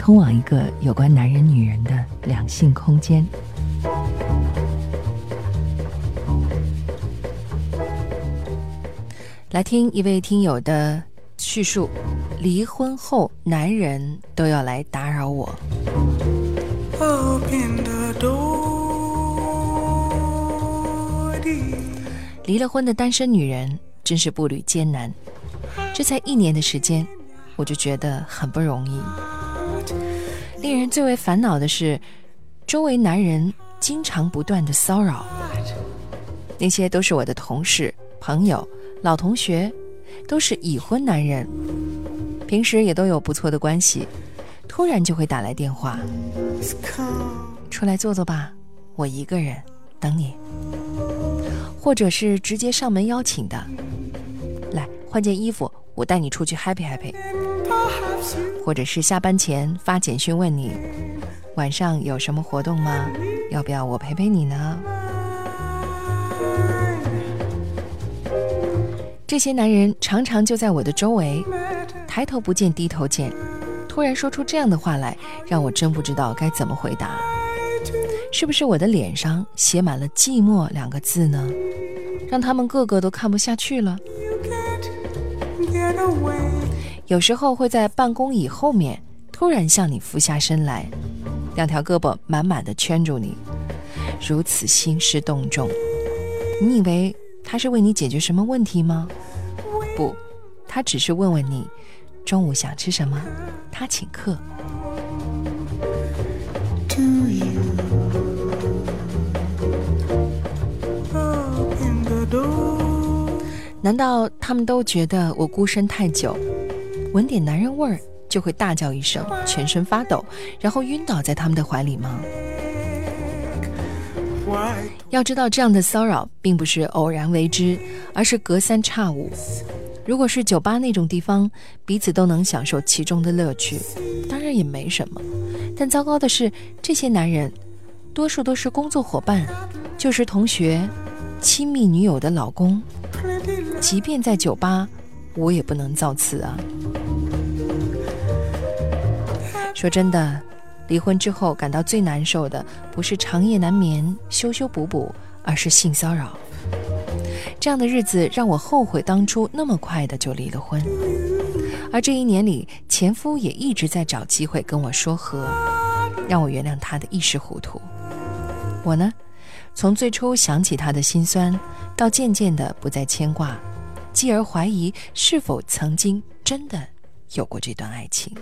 通往一个有关男人、女人的两性空间。来听一位听友的叙述：离婚后，男人都要来打扰我。离了婚的单身女人真是步履艰难，这才一年的时间，我就觉得很不容易。令人最为烦恼的是，周围男人经常不断的骚扰，那些都是我的同事、朋友、老同学，都是已婚男人，平时也都有不错的关系，突然就会打来电话，出来坐坐吧，我一个人等你。或者是直接上门邀请的，来换件衣服，我带你出去 happy happy。或者是下班前发简讯问你，晚上有什么活动吗？要不要我陪陪你呢？这些男人常常就在我的周围，抬头不见低头见，突然说出这样的话来，让我真不知道该怎么回答。是不是我的脸上写满了“寂寞”两个字呢？让他们个个都看不下去了。有时候会在办公椅后面突然向你俯下身来，两条胳膊满满的圈住你，如此兴师动众。你以为他是为你解决什么问题吗？不，他只是问问你中午想吃什么，他请客。难道他们都觉得我孤身太久，闻点男人味儿就会大叫一声，全身发抖，然后晕倒在他们的怀里吗？要知道，这样的骚扰并不是偶然为之，而是隔三差五。如果是酒吧那种地方，彼此都能享受其中的乐趣，当然也没什么。但糟糕的是，这些男人多数都是工作伙伴、就是同学、亲密女友的老公，即便在酒吧，我也不能造次啊。说真的，离婚之后感到最难受的，不是长夜难眠、修修补补，而是性骚扰。这样的日子让我后悔当初那么快的就离了婚。而这一年里，前夫也一直在找机会跟我说和，让我原谅他的一时糊涂。我呢，从最初想起他的心酸，到渐渐的不再牵挂，继而怀疑是否曾经真的有过这段爱情。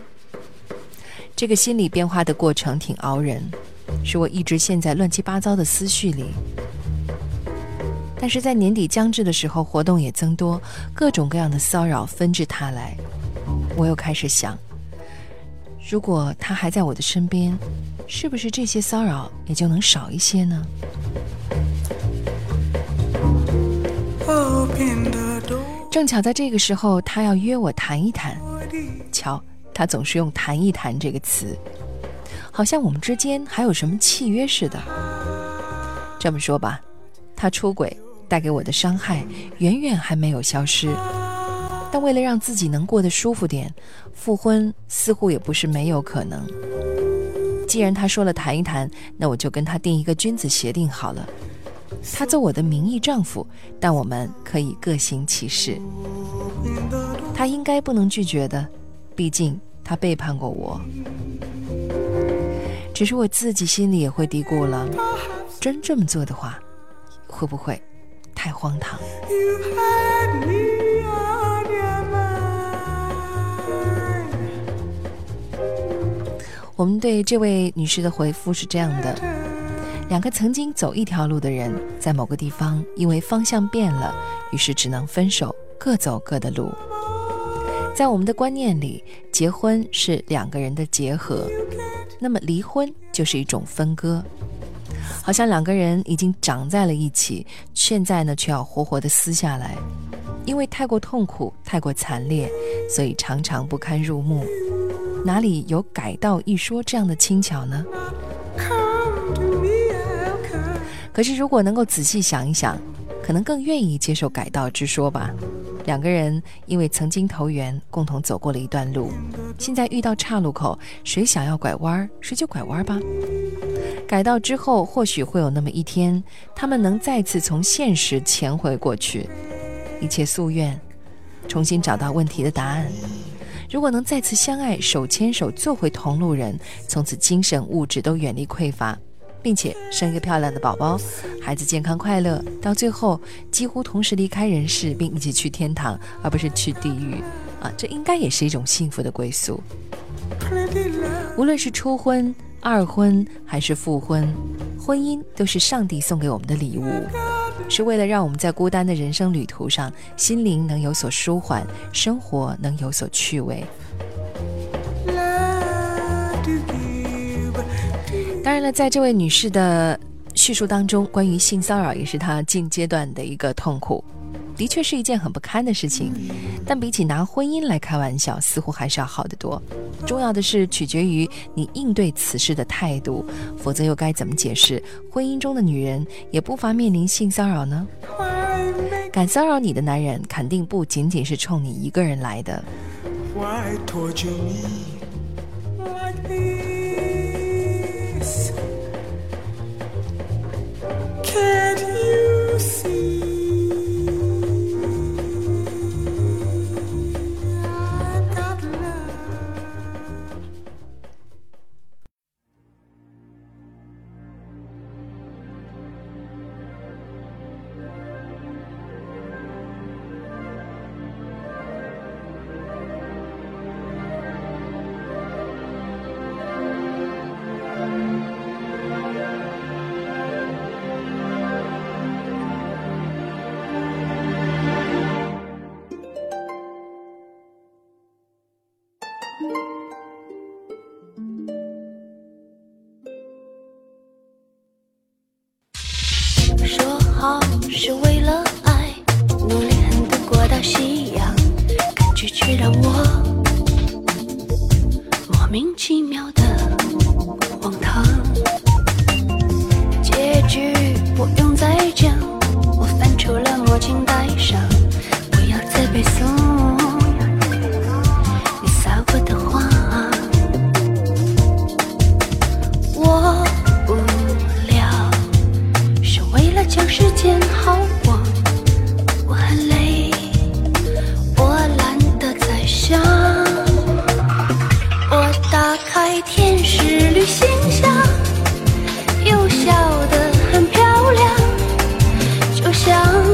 这个心理变化的过程挺熬人，使我一直陷在乱七八糟的思绪里。但是在年底将至的时候，活动也增多，各种各样的骚扰纷至沓来。我又开始想，如果他还在我的身边，是不是这些骚扰也就能少一些呢？正巧在这个时候，他要约我谈一谈。瞧，他总是用“谈一谈”这个词，好像我们之间还有什么契约似的。这么说吧，他出轨带给我的伤害远远还没有消失，但为了让自己能过得舒服点，复婚似乎也不是没有可能。既然他说了谈一谈，那我就跟他定一个君子协定好了。他做我的名义丈夫，但我们可以各行其事。他应该不能拒绝的，毕竟他背叛过我。只是我自己心里也会嘀咕了，真这么做的话，会不会太荒唐.我们对这位女士的回复是这样的：两个曾经走一条路的人，在某个地方因为方向变了，于是只能分手，各走各的路。在我们的观念里，结婚是两个人的结合，那么离婚就是一种分割。好像两个人已经长在了一起，现在呢却要活活的撕下来，因为太过痛苦、太过惨烈，所以常常不堪入目。哪里有改道一说这样的轻巧呢？可是如果能够仔细想一想，可能更愿意接受改道之说吧。两个人因为曾经投缘，共同走过了一段路，现在遇到岔路口，谁想要拐弯，谁就拐弯吧。改道之后，或许会有那么一天，他们能再次从现实潜回过去，一切夙愿，重新找到问题的答案。如果能再次相爱，手牵手做回同路人，从此精神物质都远离匮乏，并且生一个漂亮的宝宝，孩子健康快乐，到最后几乎同时离开人世，并一起去天堂，而不是去地狱，啊，这应该也是一种幸福的归宿。无论是初婚、二婚还是复婚，婚姻都是上帝送给我们的礼物，是为了让我们在孤单的人生旅途上，心灵能有所舒缓，生活能有所趣味。然了，在这位女士的叙述当中，关于性骚扰也是她近阶段的一个痛苦，的确是一件很不堪的事情。但比起拿婚姻来开玩笑，似乎还是要好得多。重要的是取决于你应对此事的态度，否则又该怎么解释婚姻中的女人也不乏面临性骚扰呢？敢骚扰你的男人，肯定不仅仅是冲你一个人来的。said you see? 是为了爱，努力恨的过到夕阳，感觉却让我莫名其妙的荒唐。结局不用再讲，我翻出了墨镜戴上，打开天使旅行箱，又笑得很漂亮，就像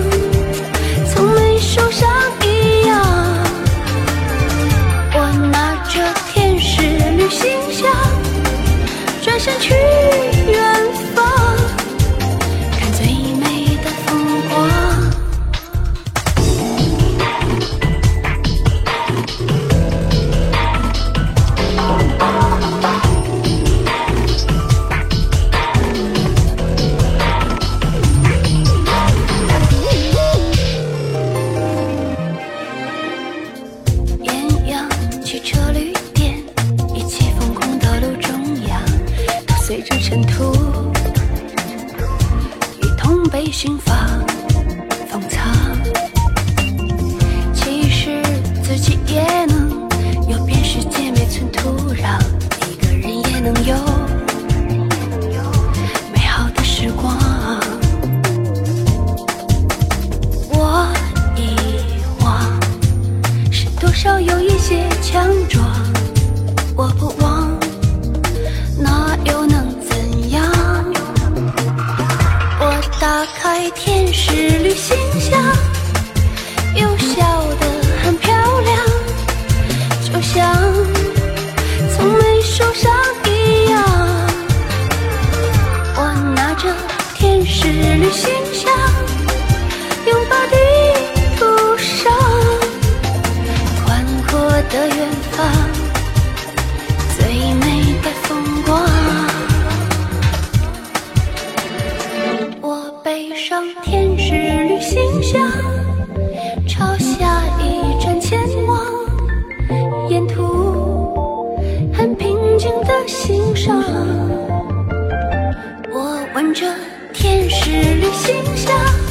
打开天使旅行箱，又笑得很漂亮，就像从没受伤一样。我拿着天使旅行箱，拥抱地图上宽阔的远方，这天使旅行箱。